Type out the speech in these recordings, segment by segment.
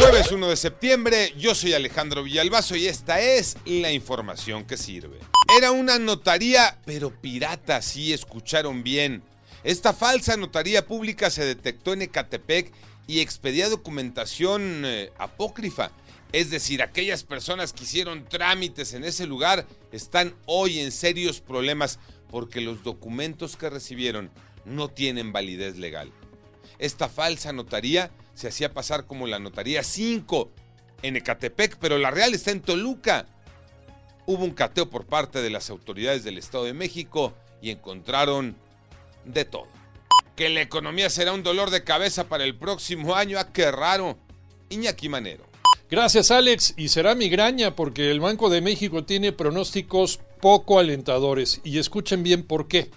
Jueves 1 de septiembre, yo soy Alejandro Villalbazo y esta es la información que sirve. Era una notaría, pero pirata, sí escucharon bien. Esta falsa notaría pública se detectó en Ecatepec y expedía documentación eh, apócrifa. Es decir, aquellas personas que hicieron trámites en ese lugar están hoy en serios problemas porque los documentos que recibieron no tienen validez legal. Esta falsa notaría se hacía pasar como la notaría 5 en Ecatepec, pero la real está en Toluca. Hubo un cateo por parte de las autoridades del Estado de México y encontraron de todo. Que la economía será un dolor de cabeza para el próximo año, ¡ah, qué raro! Iñaki Manero. Gracias Alex, y será migraña porque el Banco de México tiene pronósticos poco alentadores y escuchen bien por qué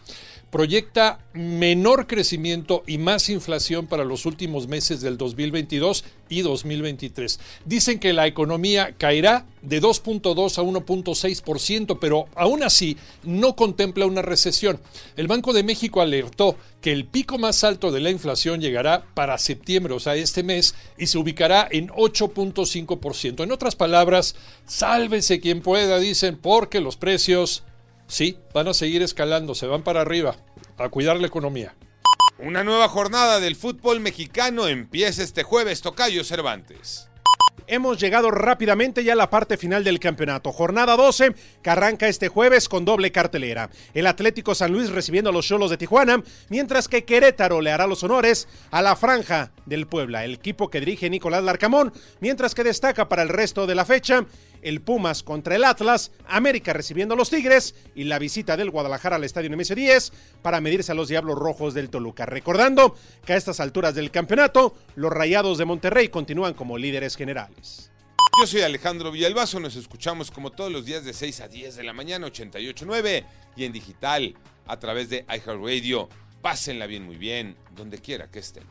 proyecta menor crecimiento y más inflación para los últimos meses del 2022 y 2023. Dicen que la economía caerá de 2.2 a 1.6%, pero aún así no contempla una recesión. El Banco de México alertó que el pico más alto de la inflación llegará para septiembre, o sea, este mes, y se ubicará en 8.5%. En otras palabras, sálvese quien pueda, dicen, porque los precios Sí, van a seguir escalando, se van para arriba, a cuidar la economía. Una nueva jornada del fútbol mexicano empieza este jueves, Tocayo Cervantes. Hemos llegado rápidamente ya a la parte final del campeonato. Jornada 12 que arranca este jueves con doble cartelera. El Atlético San Luis recibiendo a los Cholos de Tijuana, mientras que Querétaro le hará los honores a la Franja del Puebla, el equipo que dirige Nicolás Larcamón, mientras que destaca para el resto de la fecha el Pumas contra el Atlas, América recibiendo a los Tigres y la visita del Guadalajara al estadio MS 10 para medirse a los Diablos Rojos del Toluca. Recordando que a estas alturas del campeonato, los Rayados de Monterrey continúan como líderes generales. Yo soy Alejandro Villalbazo, nos escuchamos como todos los días de 6 a 10 de la mañana, 88.9 y en digital a través de iHeartRadio. Pásenla bien, muy bien, donde quiera que estén.